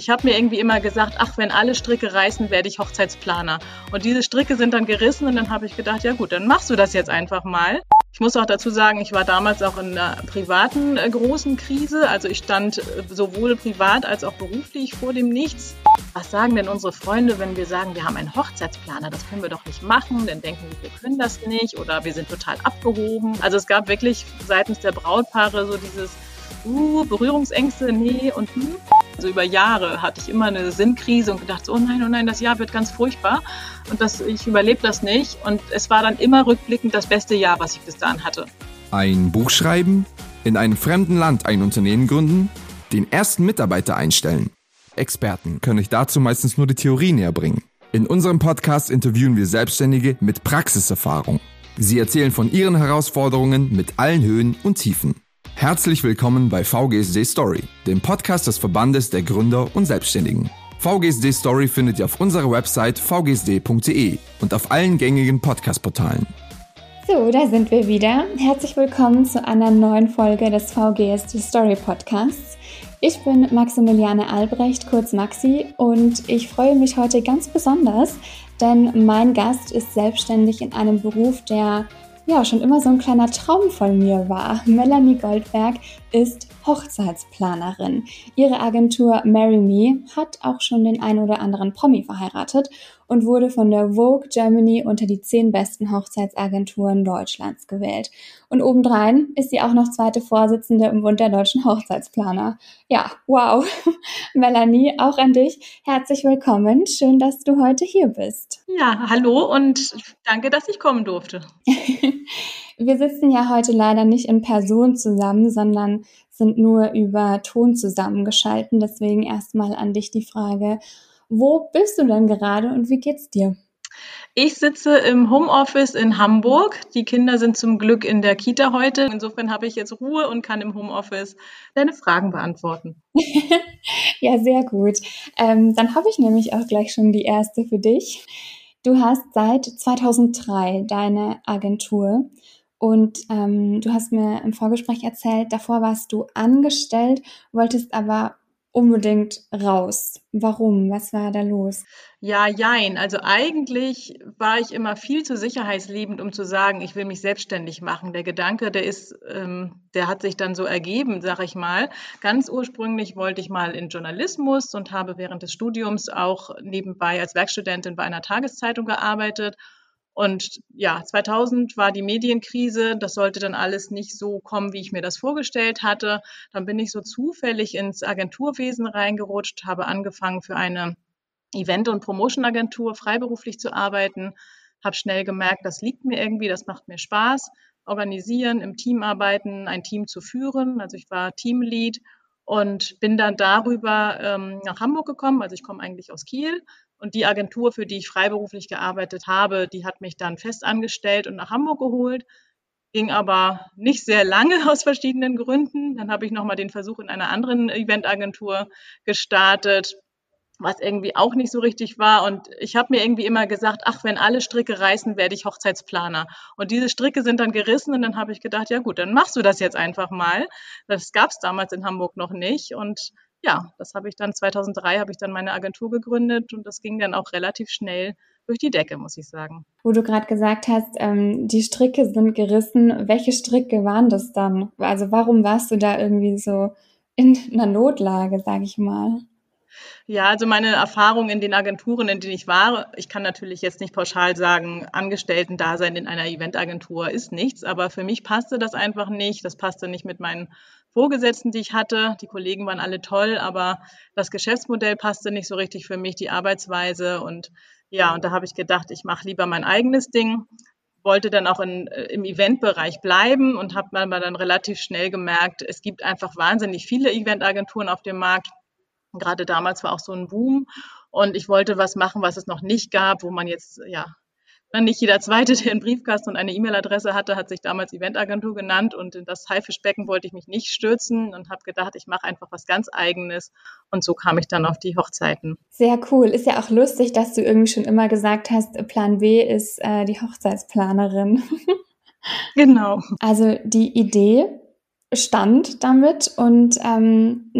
ich habe mir irgendwie immer gesagt, ach, wenn alle Stricke reißen, werde ich Hochzeitsplaner. Und diese Stricke sind dann gerissen und dann habe ich gedacht, ja gut, dann machst du das jetzt einfach mal. Ich muss auch dazu sagen, ich war damals auch in einer privaten äh, großen Krise. Also ich stand äh, sowohl privat als auch beruflich vor dem Nichts. Was sagen denn unsere Freunde, wenn wir sagen, wir haben einen Hochzeitsplaner? Das können wir doch nicht machen. Dann denken wir, wir können das nicht oder wir sind total abgehoben. Also es gab wirklich seitens der Brautpaare so dieses, uh, Berührungsängste, nee und hm. Also über Jahre hatte ich immer eine Sinnkrise und gedacht, oh nein, oh nein, das Jahr wird ganz furchtbar und das, ich überlebe das nicht. Und es war dann immer rückblickend das beste Jahr, was ich bis dahin hatte. Ein Buch schreiben, in einem fremden Land ein Unternehmen gründen, den ersten Mitarbeiter einstellen. Experten können euch dazu meistens nur die Theorie näher bringen. In unserem Podcast interviewen wir Selbstständige mit Praxiserfahrung. Sie erzählen von ihren Herausforderungen mit allen Höhen und Tiefen. Herzlich willkommen bei VGSD Story, dem Podcast des Verbandes der Gründer und Selbstständigen. VGSD Story findet ihr auf unserer Website vgsd.de und auf allen gängigen Podcast-Portalen. So, da sind wir wieder. Herzlich willkommen zu einer neuen Folge des VGSD Story Podcasts. Ich bin Maximiliane Albrecht, kurz Maxi, und ich freue mich heute ganz besonders, denn mein Gast ist selbstständig in einem Beruf, der ja schon immer so ein kleiner Traum von mir war. Melanie Goldberg ist Hochzeitsplanerin. Ihre Agentur Marry Me hat auch schon den ein oder anderen Promi verheiratet und wurde von der Vogue Germany unter die zehn besten Hochzeitsagenturen Deutschlands gewählt. Und obendrein ist sie auch noch zweite Vorsitzende im Bund der deutschen Hochzeitsplaner. Ja, wow. Melanie, auch an dich herzlich willkommen. Schön, dass du heute hier bist. Ja, hallo und danke, dass ich kommen durfte. Wir sitzen ja heute leider nicht in Person zusammen, sondern sind nur über Ton zusammengeschalten. Deswegen erstmal an dich die Frage, wo bist du denn gerade und wie geht's dir? Ich sitze im Homeoffice in Hamburg. Die Kinder sind zum Glück in der Kita heute. Insofern habe ich jetzt Ruhe und kann im Homeoffice deine Fragen beantworten. ja, sehr gut. Ähm, dann habe ich nämlich auch gleich schon die erste für dich. Du hast seit 2003 deine Agentur und ähm, du hast mir im Vorgespräch erzählt, davor warst du angestellt, wolltest aber unbedingt raus. Warum? Was war da los? Ja, jein. Also eigentlich war ich immer viel zu sicherheitsliebend, um zu sagen, ich will mich selbstständig machen. Der Gedanke, der ist, ähm, der hat sich dann so ergeben, sag ich mal. Ganz ursprünglich wollte ich mal in Journalismus und habe während des Studiums auch nebenbei als Werkstudentin bei einer Tageszeitung gearbeitet und ja, 2000 war die Medienkrise. Das sollte dann alles nicht so kommen, wie ich mir das vorgestellt hatte. Dann bin ich so zufällig ins Agenturwesen reingerutscht, habe angefangen für eine Event- und Promotion-Agentur freiberuflich zu arbeiten, habe schnell gemerkt, das liegt mir irgendwie, das macht mir Spaß. Organisieren, im Team arbeiten, ein Team zu führen. Also ich war Teamlead und bin dann darüber ähm, nach Hamburg gekommen. Also ich komme eigentlich aus Kiel und die Agentur, für die ich freiberuflich gearbeitet habe, die hat mich dann fest angestellt und nach Hamburg geholt. Ging aber nicht sehr lange aus verschiedenen Gründen. Dann habe ich nochmal den Versuch in einer anderen Eventagentur gestartet, was irgendwie auch nicht so richtig war. Und ich habe mir irgendwie immer gesagt, ach, wenn alle Stricke reißen, werde ich Hochzeitsplaner. Und diese Stricke sind dann gerissen und dann habe ich gedacht, ja gut, dann machst du das jetzt einfach mal. Das gab es damals in Hamburg noch nicht. Und ja, das habe ich dann 2003 habe ich dann meine Agentur gegründet und das ging dann auch relativ schnell durch die Decke, muss ich sagen. Wo du gerade gesagt hast, ähm, die Stricke sind gerissen. Welche Stricke waren das dann? Also warum warst du da irgendwie so in einer Notlage, sage ich mal? Ja, also meine Erfahrung in den Agenturen, in denen ich war, ich kann natürlich jetzt nicht pauschal sagen, Angestellten-Dasein in einer Eventagentur ist nichts, aber für mich passte das einfach nicht. Das passte nicht mit meinen Vorgesetzten, die ich hatte. Die Kollegen waren alle toll, aber das Geschäftsmodell passte nicht so richtig für mich, die Arbeitsweise und ja, und da habe ich gedacht, ich mache lieber mein eigenes Ding wollte dann auch in, äh, im Eventbereich bleiben und habe aber dann relativ schnell gemerkt, es gibt einfach wahnsinnig viele Eventagenturen auf dem Markt. Gerade damals war auch so ein Boom und ich wollte was machen, was es noch nicht gab, wo man jetzt, ja, nicht jeder Zweite, der einen Briefkasten und eine E-Mail-Adresse hatte, hat sich damals Eventagentur genannt und in das Haifischbecken wollte ich mich nicht stürzen und habe gedacht, ich mache einfach was ganz Eigenes und so kam ich dann auf die Hochzeiten. Sehr cool. Ist ja auch lustig, dass du irgendwie schon immer gesagt hast, Plan B ist äh, die Hochzeitsplanerin. genau. Also die Idee Stand damit und ähm,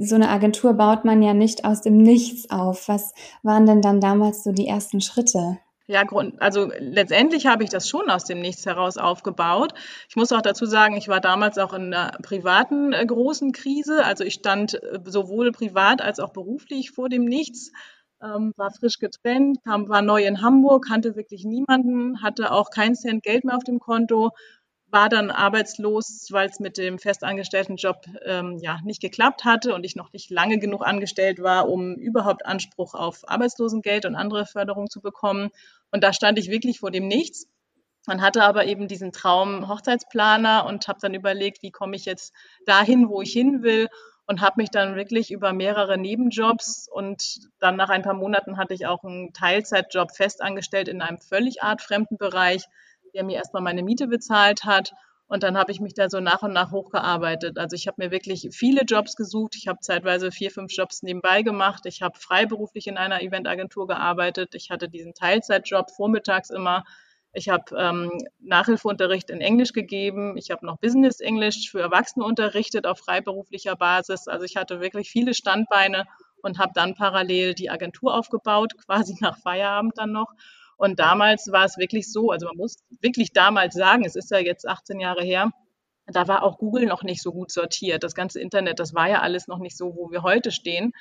so eine Agentur baut man ja nicht aus dem Nichts auf. Was waren denn dann damals so die ersten Schritte? Ja, Grund, also letztendlich habe ich das schon aus dem Nichts heraus aufgebaut. Ich muss auch dazu sagen, ich war damals auch in einer privaten äh, großen Krise. Also ich stand äh, sowohl privat als auch beruflich vor dem Nichts, ähm, war frisch getrennt, kam, war neu in Hamburg, kannte wirklich niemanden, hatte auch keinen Cent Geld mehr auf dem Konto war dann arbeitslos, weil es mit dem festangestellten Job ähm, ja nicht geklappt hatte und ich noch nicht lange genug angestellt war, um überhaupt Anspruch auf Arbeitslosengeld und andere Förderung zu bekommen. Und da stand ich wirklich vor dem Nichts. Man hatte aber eben diesen Traum Hochzeitsplaner und habe dann überlegt, wie komme ich jetzt dahin, wo ich hin will und habe mich dann wirklich über mehrere Nebenjobs und dann nach ein paar Monaten hatte ich auch einen Teilzeitjob festangestellt in einem völlig artfremden Bereich der mir erstmal meine Miete bezahlt hat. Und dann habe ich mich da so nach und nach hochgearbeitet. Also ich habe mir wirklich viele Jobs gesucht. Ich habe zeitweise vier, fünf Jobs nebenbei gemacht. Ich habe freiberuflich in einer Eventagentur gearbeitet. Ich hatte diesen Teilzeitjob vormittags immer. Ich habe ähm, Nachhilfeunterricht in Englisch gegeben. Ich habe noch Business Englisch für Erwachsene unterrichtet auf freiberuflicher Basis. Also ich hatte wirklich viele Standbeine und habe dann parallel die Agentur aufgebaut, quasi nach Feierabend dann noch. Und damals war es wirklich so, also man muss wirklich damals sagen, es ist ja jetzt 18 Jahre her, da war auch Google noch nicht so gut sortiert. Das ganze Internet, das war ja alles noch nicht so, wo wir heute stehen.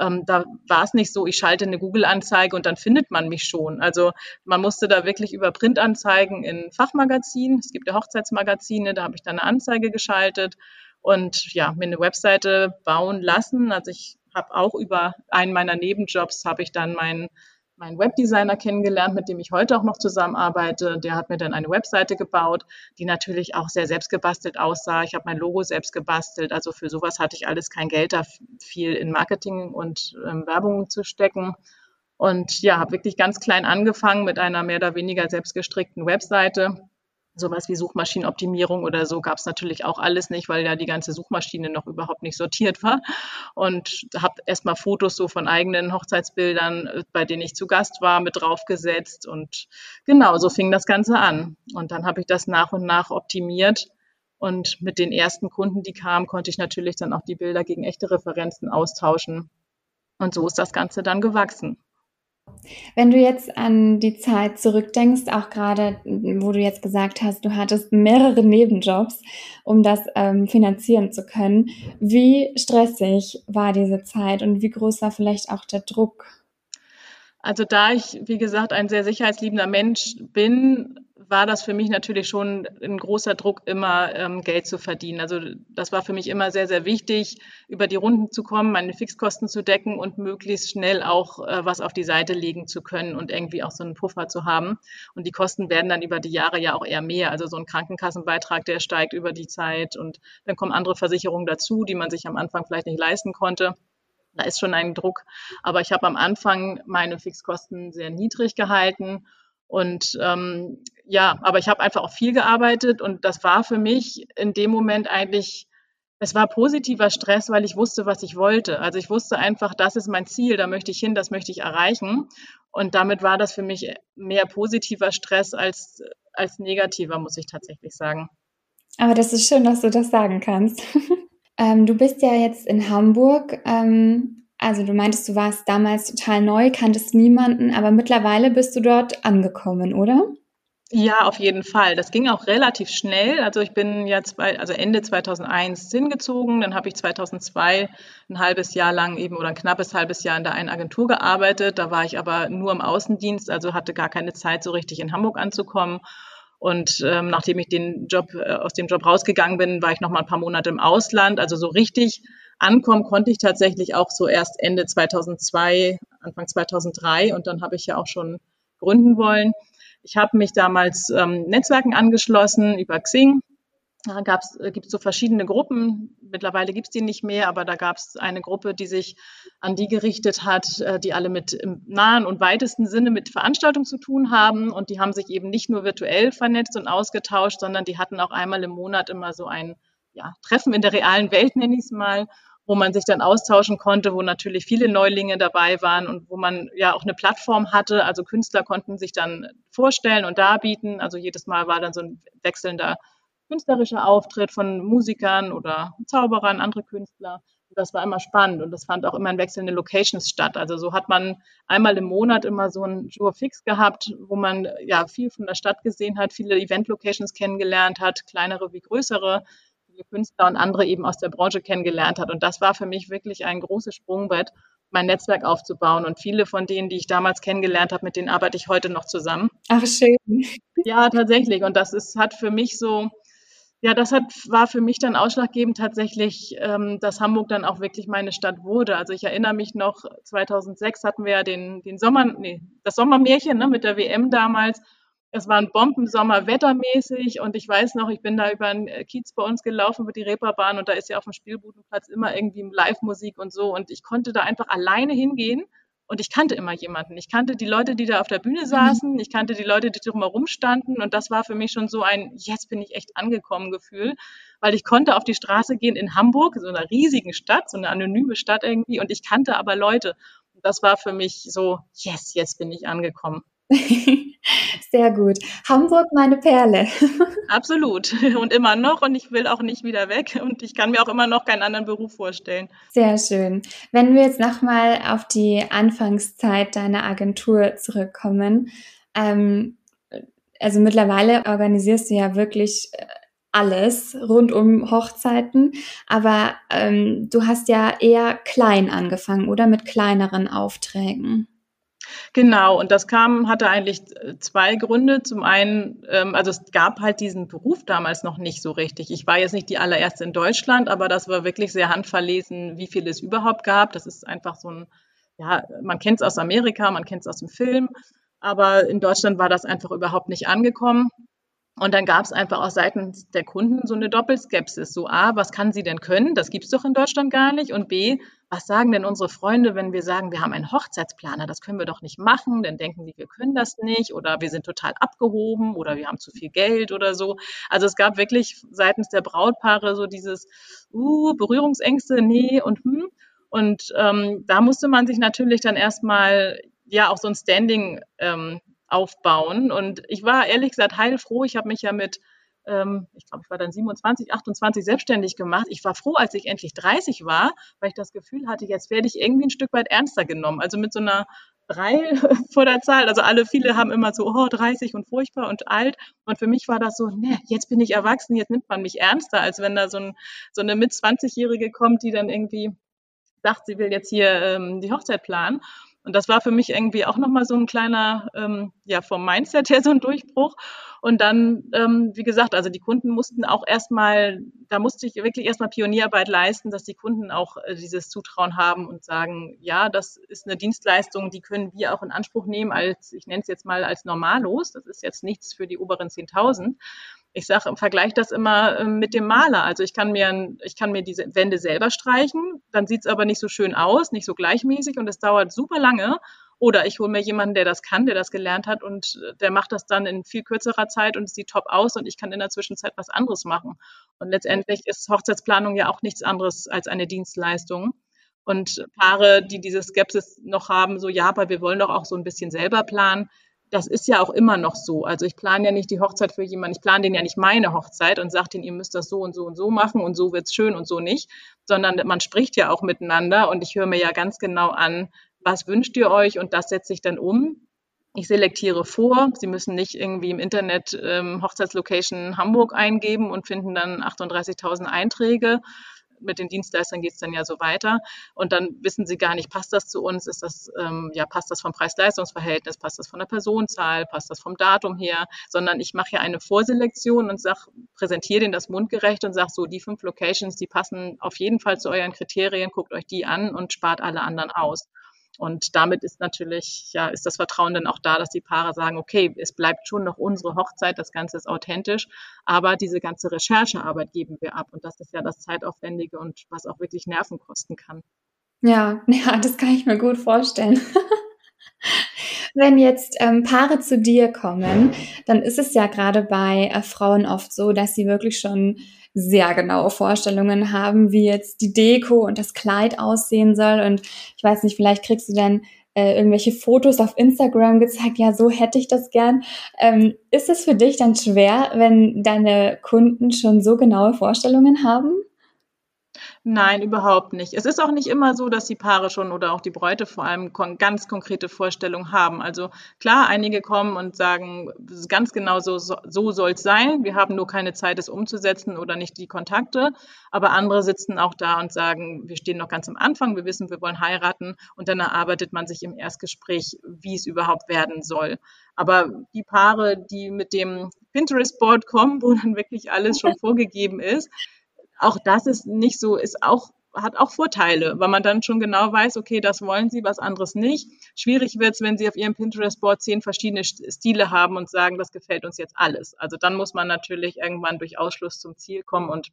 Ähm, da war es nicht so, ich schalte eine Google-Anzeige und dann findet man mich schon. Also man musste da wirklich über Printanzeigen in Fachmagazinen, es gibt ja Hochzeitsmagazine, da habe ich dann eine Anzeige geschaltet und ja, mir eine Webseite bauen lassen. Also ich habe auch über einen meiner Nebenjobs habe ich dann meinen meinen Webdesigner kennengelernt, mit dem ich heute auch noch zusammenarbeite. Der hat mir dann eine Webseite gebaut, die natürlich auch sehr selbstgebastelt aussah. Ich habe mein Logo selbst gebastelt. Also für sowas hatte ich alles kein Geld, da viel in Marketing und ähm, Werbung zu stecken. Und ja, habe wirklich ganz klein angefangen mit einer mehr oder weniger selbstgestrickten Webseite sowas wie Suchmaschinenoptimierung oder so gab es natürlich auch alles nicht, weil ja die ganze Suchmaschine noch überhaupt nicht sortiert war. Und habe erstmal Fotos so von eigenen Hochzeitsbildern, äh, bei denen ich zu Gast war, mit draufgesetzt. Und genau, so fing das Ganze an. Und dann habe ich das nach und nach optimiert. Und mit den ersten Kunden, die kamen, konnte ich natürlich dann auch die Bilder gegen echte Referenzen austauschen. Und so ist das Ganze dann gewachsen. Wenn du jetzt an die Zeit zurückdenkst, auch gerade, wo du jetzt gesagt hast, du hattest mehrere Nebenjobs, um das ähm, finanzieren zu können, wie stressig war diese Zeit und wie groß war vielleicht auch der Druck? Also da ich, wie gesagt, ein sehr sicherheitsliebender Mensch bin, war das für mich natürlich schon ein großer Druck, immer ähm, Geld zu verdienen. Also das war für mich immer sehr, sehr wichtig, über die Runden zu kommen, meine Fixkosten zu decken und möglichst schnell auch äh, was auf die Seite legen zu können und irgendwie auch so einen Puffer zu haben. Und die Kosten werden dann über die Jahre ja auch eher mehr. Also so ein Krankenkassenbeitrag, der steigt über die Zeit und dann kommen andere Versicherungen dazu, die man sich am Anfang vielleicht nicht leisten konnte. Da ist schon ein Druck. Aber ich habe am Anfang meine Fixkosten sehr niedrig gehalten und ähm, ja, aber ich habe einfach auch viel gearbeitet und das war für mich in dem Moment eigentlich, es war positiver Stress, weil ich wusste, was ich wollte. Also ich wusste einfach, das ist mein Ziel, da möchte ich hin, das möchte ich erreichen. Und damit war das für mich mehr positiver Stress als, als negativer, muss ich tatsächlich sagen. Aber das ist schön, dass du das sagen kannst. ähm, du bist ja jetzt in Hamburg. Ähm, also du meintest, du warst damals total neu, kanntest niemanden, aber mittlerweile bist du dort angekommen, oder? Ja, auf jeden Fall. Das ging auch relativ schnell. Also ich bin ja zwei, also Ende 2001 hingezogen, dann habe ich 2002 ein halbes Jahr lang eben oder ein knappes halbes Jahr in der einen Agentur gearbeitet. Da war ich aber nur im Außendienst, also hatte gar keine Zeit, so richtig in Hamburg anzukommen. Und ähm, nachdem ich den Job äh, aus dem Job rausgegangen bin, war ich noch mal ein paar Monate im Ausland. Also so richtig Ankommen konnte ich tatsächlich auch so erst Ende 2002, Anfang 2003 und dann habe ich ja auch schon gründen wollen. Ich habe mich damals ähm, Netzwerken angeschlossen über Xing. Da äh, gibt es so verschiedene Gruppen. Mittlerweile gibt es die nicht mehr, aber da gab es eine Gruppe, die sich an die gerichtet hat, äh, die alle mit im nahen und weitesten Sinne mit Veranstaltungen zu tun haben. Und die haben sich eben nicht nur virtuell vernetzt und ausgetauscht, sondern die hatten auch einmal im Monat immer so ein ja, Treffen in der realen Welt, nenne ich es mal, wo man sich dann austauschen konnte, wo natürlich viele Neulinge dabei waren und wo man ja auch eine Plattform hatte. Also Künstler konnten sich dann vorstellen und darbieten. Also jedes Mal war dann so ein wechselnder künstlerischer Auftritt von Musikern oder Zauberern, andere Künstler. Das war immer spannend und das fand auch immer in wechselnden Locations statt. Also so hat man einmal im Monat immer so ein Jour fix gehabt, wo man ja viel von der Stadt gesehen hat, viele Event-Locations kennengelernt hat, kleinere wie größere, viele Künstler und andere eben aus der Branche kennengelernt hat. Und das war für mich wirklich ein großes Sprungbrett, mein Netzwerk aufzubauen. Und viele von denen, die ich damals kennengelernt habe, mit denen arbeite ich heute noch zusammen. Ach, schön. Ja, tatsächlich. Und das ist, hat für mich so, ja, das hat, war für mich dann ausschlaggebend tatsächlich, ähm, dass Hamburg dann auch wirklich meine Stadt wurde. Also ich erinnere mich noch, 2006 hatten wir ja den, den Sommer, nee, das Sommermärchen ne, mit der WM damals. Es war ein Bombensommer wettermäßig und ich weiß noch, ich bin da über den Kiez bei uns gelaufen, über die Reeperbahn und da ist ja auf dem Spielbudenplatz immer irgendwie Live-Musik und so und ich konnte da einfach alleine hingehen und ich kannte immer jemanden. Ich kannte die Leute, die da auf der Bühne mhm. saßen. Ich kannte die Leute, die drumherum standen. Und das war für mich schon so ein, jetzt bin ich echt angekommen Gefühl, weil ich konnte auf die Straße gehen in Hamburg, so einer riesigen Stadt, so eine anonyme Stadt irgendwie. Und ich kannte aber Leute. Und das war für mich so, yes, jetzt bin ich angekommen. Sehr gut. Hamburg, meine Perle. Absolut. Und immer noch. Und ich will auch nicht wieder weg. Und ich kann mir auch immer noch keinen anderen Beruf vorstellen. Sehr schön. Wenn wir jetzt nochmal auf die Anfangszeit deiner Agentur zurückkommen. Ähm, also mittlerweile organisierst du ja wirklich äh, alles rund um Hochzeiten, aber ähm, du hast ja eher klein angefangen oder mit kleineren Aufträgen. Genau, und das kam, hatte eigentlich äh, zwei Gründe. Zum einen, ähm, also es gab halt diesen Beruf damals noch nicht so richtig. Ich war jetzt nicht die allererste in Deutschland, aber das war wirklich sehr handverlesen, wie viel es überhaupt gab. Das ist einfach so ein, ja, man kennt es aus Amerika, man kennt es aus dem Film, aber in Deutschland war das einfach überhaupt nicht angekommen. Und dann gab es einfach auch seitens der Kunden so eine Doppelskepsis. So, A, was kann sie denn können? Das gibt's doch in Deutschland gar nicht. Und B, was sagen denn unsere Freunde, wenn wir sagen, wir haben einen Hochzeitsplaner? Das können wir doch nicht machen. Dann denken die, wir können das nicht oder wir sind total abgehoben oder wir haben zu viel Geld oder so. Also es gab wirklich seitens der Brautpaare so dieses, uh, Berührungsängste, nee und hm. Und ähm, da musste man sich natürlich dann erstmal ja auch so ein Standing ähm, aufbauen. Und ich war ehrlich gesagt heilfroh. Ich habe mich ja mit, ähm, ich glaube, ich war dann 27, 28 selbstständig gemacht. Ich war froh, als ich endlich 30 war, weil ich das Gefühl hatte, jetzt werde ich irgendwie ein Stück weit ernster genommen. Also mit so einer drei vor der Zahl. Also alle, viele haben immer so, oh, 30 und furchtbar und alt. Und für mich war das so, ne, jetzt bin ich erwachsen, jetzt nimmt man mich ernster, als wenn da so, ein, so eine mit 20-Jährige kommt, die dann irgendwie sagt, sie will jetzt hier ähm, die Hochzeit planen. Und das war für mich irgendwie auch nochmal so ein kleiner, ähm, ja, vom Mindset her so ein Durchbruch. Und dann, ähm, wie gesagt, also die Kunden mussten auch erstmal, da musste ich wirklich erstmal Pionierarbeit leisten, dass die Kunden auch äh, dieses Zutrauen haben und sagen, ja, das ist eine Dienstleistung, die können wir auch in Anspruch nehmen als, ich nenne es jetzt mal als normallos. Das ist jetzt nichts für die oberen 10.000 ich sage, vergleiche das immer ähm, mit dem Maler. Also ich kann mir, ich kann mir diese Wände selber streichen, dann sieht es aber nicht so schön aus, nicht so gleichmäßig und es dauert super lange. Oder ich hole mir jemanden, der das kann, der das gelernt hat und äh, der macht das dann in viel kürzerer Zeit und es sieht top aus und ich kann in der Zwischenzeit was anderes machen. Und letztendlich ist Hochzeitsplanung ja auch nichts anderes als eine Dienstleistung. Und Paare, die diese Skepsis noch haben, so ja, aber wir wollen doch auch so ein bisschen selber planen, das ist ja auch immer noch so. Also ich plane ja nicht die Hochzeit für jemanden, ich plane den ja nicht meine Hochzeit und sage denen, ihr müsst das so und so und so machen und so wird's schön und so nicht, sondern man spricht ja auch miteinander und ich höre mir ja ganz genau an, was wünscht ihr euch und das setze ich dann um. Ich selektiere vor. Sie müssen nicht irgendwie im Internet ähm, Hochzeitslocation Hamburg eingeben und finden dann 38.000 Einträge, mit den Dienstleistern geht es dann ja so weiter. Und dann wissen sie gar nicht, passt das zu uns? Ist das, ähm, ja, passt das vom Preis-Leistungs-Verhältnis? Passt das von der Personenzahl? Passt das vom Datum her? Sondern ich mache ja eine Vorselektion und sag, präsentiere den das mundgerecht und sage so, die fünf Locations, die passen auf jeden Fall zu euren Kriterien, guckt euch die an und spart alle anderen aus. Und damit ist natürlich, ja, ist das Vertrauen dann auch da, dass die Paare sagen, okay, es bleibt schon noch unsere Hochzeit, das Ganze ist authentisch, aber diese ganze Recherchearbeit geben wir ab. Und das ist ja das Zeitaufwendige und was auch wirklich Nerven kosten kann. Ja, ja, das kann ich mir gut vorstellen. Wenn jetzt ähm, Paare zu dir kommen, dann ist es ja gerade bei äh, Frauen oft so, dass sie wirklich schon sehr genaue Vorstellungen haben, wie jetzt die Deko und das Kleid aussehen soll. Und ich weiß nicht, vielleicht kriegst du dann äh, irgendwelche Fotos auf Instagram gezeigt, ja, so hätte ich das gern. Ähm, ist es für dich dann schwer, wenn deine Kunden schon so genaue Vorstellungen haben? Nein, überhaupt nicht. Es ist auch nicht immer so, dass die Paare schon oder auch die Bräute vor allem kon ganz konkrete Vorstellungen haben. Also klar, einige kommen und sagen, ganz genau so, so, so soll es sein. Wir haben nur keine Zeit, es umzusetzen oder nicht die Kontakte. Aber andere sitzen auch da und sagen, wir stehen noch ganz am Anfang, wir wissen, wir wollen heiraten und dann erarbeitet man sich im Erstgespräch, wie es überhaupt werden soll. Aber die Paare, die mit dem Pinterest-Board kommen, wo dann wirklich alles schon vorgegeben ist, auch das ist nicht so, ist auch hat auch Vorteile, weil man dann schon genau weiß, okay, das wollen sie, was anderes nicht. Schwierig wird es, wenn sie auf ihrem Pinterest-Board zehn verschiedene Stile haben und sagen, das gefällt uns jetzt alles. Also dann muss man natürlich irgendwann durch Ausschluss zum Ziel kommen und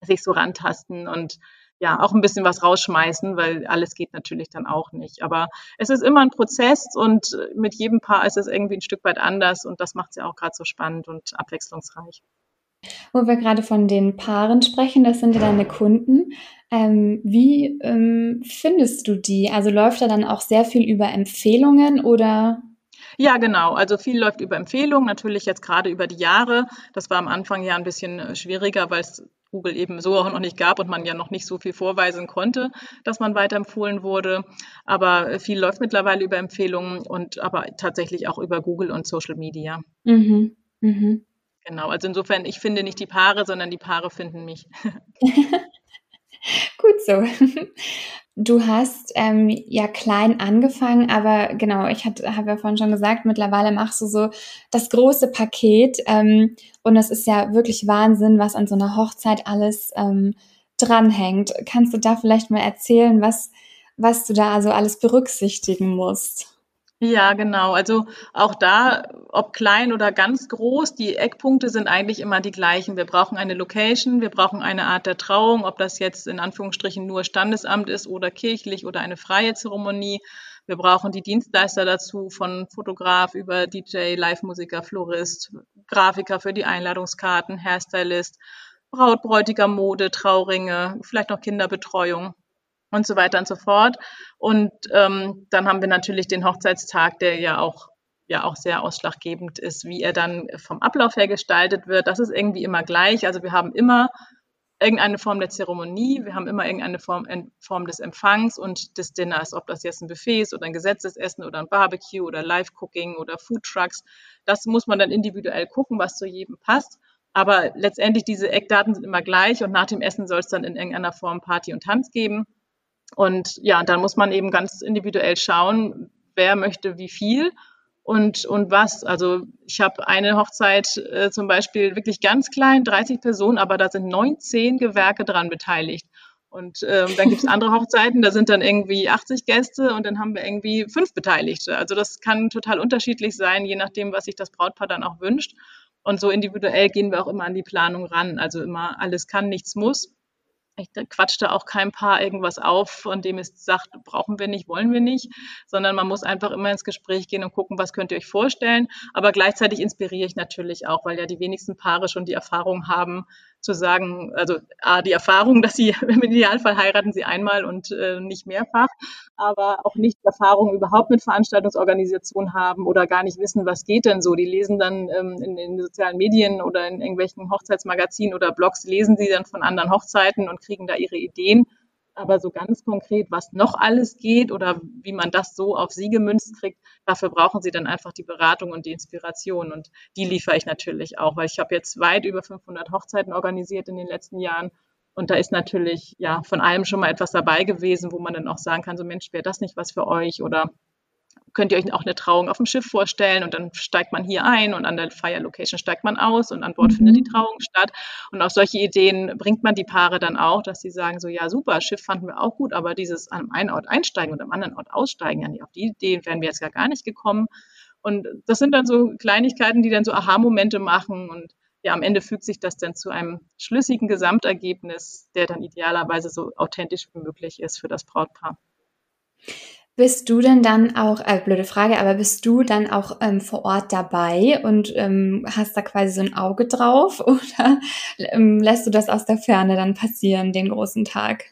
sich so rantasten und ja, auch ein bisschen was rausschmeißen, weil alles geht natürlich dann auch nicht. Aber es ist immer ein Prozess und mit jedem Paar ist es irgendwie ein Stück weit anders und das macht es ja auch gerade so spannend und abwechslungsreich. Wo wir gerade von den Paaren sprechen, das sind ja deine Kunden. Ähm, wie ähm, findest du die? Also läuft da dann auch sehr viel über Empfehlungen oder? Ja, genau. Also viel läuft über Empfehlungen, natürlich jetzt gerade über die Jahre. Das war am Anfang ja ein bisschen äh, schwieriger, weil es Google eben so auch noch nicht gab und man ja noch nicht so viel vorweisen konnte, dass man weiterempfohlen wurde. Aber äh, viel läuft mittlerweile über Empfehlungen und aber tatsächlich auch über Google und Social Media. Mhm. Mhm. Genau, also insofern, ich finde nicht die Paare, sondern die Paare finden mich. Gut so. Du hast ähm, ja klein angefangen, aber genau, ich habe ja vorhin schon gesagt, mittlerweile machst du so das große Paket ähm, und es ist ja wirklich Wahnsinn, was an so einer Hochzeit alles ähm, dranhängt. Kannst du da vielleicht mal erzählen, was, was du da also alles berücksichtigen musst? Ja, genau. Also auch da, ob klein oder ganz groß, die Eckpunkte sind eigentlich immer die gleichen. Wir brauchen eine Location, wir brauchen eine Art der Trauung, ob das jetzt in Anführungsstrichen nur Standesamt ist oder kirchlich oder eine freie Zeremonie. Wir brauchen die Dienstleister dazu, von Fotograf über DJ, Live-Musiker, Florist, Grafiker für die Einladungskarten, Hairstylist, Braut, Mode, Trauringe, vielleicht noch Kinderbetreuung und so weiter und so fort. Und ähm, dann haben wir natürlich den Hochzeitstag, der ja auch ja auch sehr ausschlaggebend ist, wie er dann vom Ablauf her gestaltet wird. Das ist irgendwie immer gleich. Also wir haben immer irgendeine Form der Zeremonie, wir haben immer irgendeine Form, Form des Empfangs und des Dinners, ob das jetzt ein Buffet ist oder ein Gesetzesessen oder ein Barbecue oder Live-Cooking oder Food Trucks. Das muss man dann individuell gucken, was zu jedem passt. Aber letztendlich diese Eckdaten sind immer gleich und nach dem Essen soll es dann in irgendeiner Form Party und Tanz geben. Und ja, dann muss man eben ganz individuell schauen, wer möchte wie viel und, und was. Also ich habe eine Hochzeit äh, zum Beispiel wirklich ganz klein, 30 Personen, aber da sind 19 Gewerke dran beteiligt. Und ähm, dann gibt es andere Hochzeiten, da sind dann irgendwie 80 Gäste und dann haben wir irgendwie fünf Beteiligte. Also das kann total unterschiedlich sein, je nachdem, was sich das Brautpaar dann auch wünscht. Und so individuell gehen wir auch immer an die Planung ran. Also immer alles kann, nichts muss ich quatscht da auch kein Paar irgendwas auf, von dem es sagt, brauchen wir nicht, wollen wir nicht, sondern man muss einfach immer ins Gespräch gehen und gucken, was könnt ihr euch vorstellen. Aber gleichzeitig inspiriere ich natürlich auch, weil ja die wenigsten Paare schon die Erfahrung haben, zu sagen, also A, die Erfahrung, dass sie im Idealfall heiraten sie einmal und äh, nicht mehrfach, aber auch nicht Erfahrung überhaupt mit Veranstaltungsorganisation haben oder gar nicht wissen, was geht denn so. Die lesen dann ähm, in den sozialen Medien oder in irgendwelchen Hochzeitsmagazinen oder Blogs, lesen sie dann von anderen Hochzeiten und kriegen da ihre Ideen aber so ganz konkret, was noch alles geht oder wie man das so auf sie gemünzt kriegt, dafür brauchen sie dann einfach die Beratung und die Inspiration. Und die liefere ich natürlich auch, weil ich habe jetzt weit über 500 Hochzeiten organisiert in den letzten Jahren. Und da ist natürlich ja von allem schon mal etwas dabei gewesen, wo man dann auch sagen kann, so Mensch, wäre das nicht was für euch oder könnt ihr euch auch eine Trauung auf dem Schiff vorstellen und dann steigt man hier ein und an der Fire Location steigt man aus und an Bord mhm. findet die Trauung statt. Und auf solche Ideen bringt man die Paare dann auch, dass sie sagen so, ja super, Schiff fanden wir auch gut, aber dieses an einem Ort einsteigen und am anderen Ort aussteigen, ja, auf die Idee wären wir jetzt ja gar nicht gekommen. Und das sind dann so Kleinigkeiten, die dann so Aha-Momente machen und ja, am Ende fügt sich das dann zu einem schlüssigen Gesamtergebnis, der dann idealerweise so authentisch wie möglich ist für das Brautpaar. Bist du denn dann auch, äh, blöde Frage, aber bist du dann auch ähm, vor Ort dabei und ähm, hast da quasi so ein Auge drauf oder ähm, lässt du das aus der Ferne dann passieren, den großen Tag?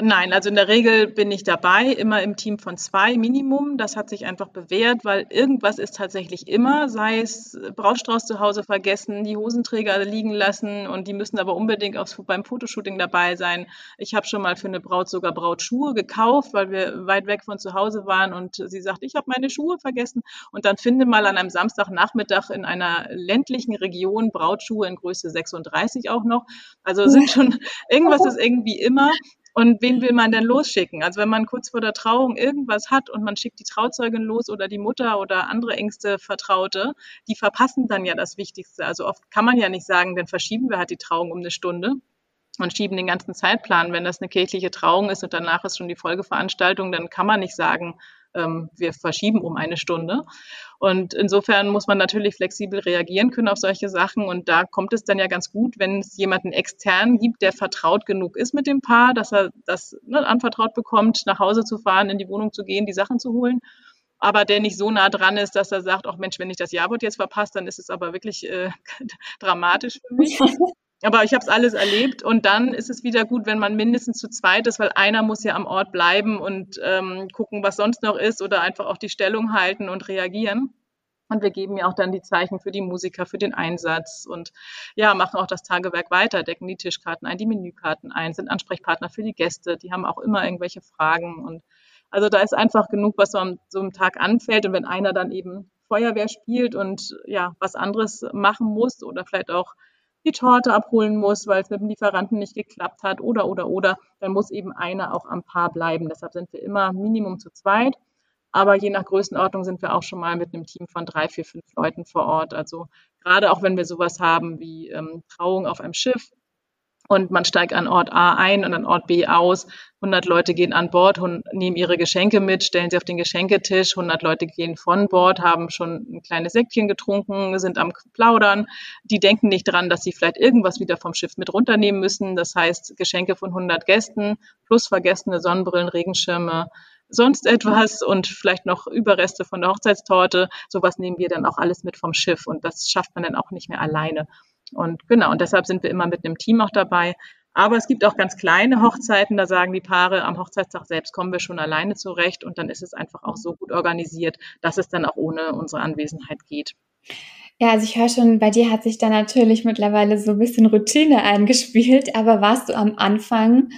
Nein, also in der Regel bin ich dabei, immer im Team von zwei Minimum. Das hat sich einfach bewährt, weil irgendwas ist tatsächlich immer, sei es Brautstrauß zu Hause vergessen, die Hosenträger liegen lassen und die müssen aber unbedingt aufs, beim Fotoshooting dabei sein. Ich habe schon mal für eine Braut sogar Brautschuhe gekauft, weil wir weit weg von zu Hause waren und sie sagt, ich habe meine Schuhe vergessen. Und dann finde mal an einem Samstagnachmittag in einer ländlichen Region Brautschuhe in Größe 36 auch noch. Also sind schon, irgendwas ist irgendwie immer. Und wen will man denn losschicken? Also wenn man kurz vor der Trauung irgendwas hat und man schickt die Trauzeugin los oder die Mutter oder andere engste Vertraute, die verpassen dann ja das Wichtigste. Also oft kann man ja nicht sagen, dann verschieben wir halt die Trauung um eine Stunde und schieben den ganzen Zeitplan. Wenn das eine kirchliche Trauung ist und danach ist schon die Folgeveranstaltung, dann kann man nicht sagen, ähm, wir verschieben um eine Stunde. Und insofern muss man natürlich flexibel reagieren können auf solche Sachen. Und da kommt es dann ja ganz gut, wenn es jemanden extern gibt, der vertraut genug ist mit dem Paar, dass er das ne, anvertraut bekommt, nach Hause zu fahren, in die Wohnung zu gehen, die Sachen zu holen aber der nicht so nah dran ist, dass er sagt, ach Mensch, wenn ich das Jawort jetzt verpasse, dann ist es aber wirklich äh, dramatisch für mich. Aber ich habe es alles erlebt und dann ist es wieder gut, wenn man mindestens zu zweit ist, weil einer muss ja am Ort bleiben und ähm, gucken, was sonst noch ist oder einfach auch die Stellung halten und reagieren. Und wir geben ja auch dann die Zeichen für die Musiker, für den Einsatz und ja, machen auch das Tagewerk weiter, decken die Tischkarten ein, die Menükarten ein, sind Ansprechpartner für die Gäste, die haben auch immer irgendwelche Fragen und also da ist einfach genug, was so am so einem Tag anfällt und wenn einer dann eben Feuerwehr spielt und ja, was anderes machen muss oder vielleicht auch die Torte abholen muss, weil es mit dem Lieferanten nicht geklappt hat oder, oder, oder, dann muss eben einer auch am Paar bleiben. Deshalb sind wir immer Minimum zu zweit. Aber je nach Größenordnung sind wir auch schon mal mit einem Team von drei, vier, fünf Leuten vor Ort. Also gerade auch wenn wir sowas haben wie ähm, Trauung auf einem Schiff, und man steigt an Ort A ein und an Ort B aus. 100 Leute gehen an Bord und nehmen ihre Geschenke mit, stellen sie auf den Geschenketisch. 100 Leute gehen von Bord, haben schon ein kleines Säckchen getrunken, sind am Plaudern. Die denken nicht dran, dass sie vielleicht irgendwas wieder vom Schiff mit runternehmen müssen. Das heißt, Geschenke von 100 Gästen plus vergessene Sonnenbrillen, Regenschirme, sonst etwas und vielleicht noch Überreste von der Hochzeitstorte. Sowas nehmen wir dann auch alles mit vom Schiff und das schafft man dann auch nicht mehr alleine. Und genau, und deshalb sind wir immer mit einem Team auch dabei. Aber es gibt auch ganz kleine Hochzeiten, da sagen die Paare, am Hochzeitstag selbst kommen wir schon alleine zurecht und dann ist es einfach auch so gut organisiert, dass es dann auch ohne unsere Anwesenheit geht. Ja, also ich höre schon, bei dir hat sich da natürlich mittlerweile so ein bisschen Routine eingespielt, aber warst du am Anfang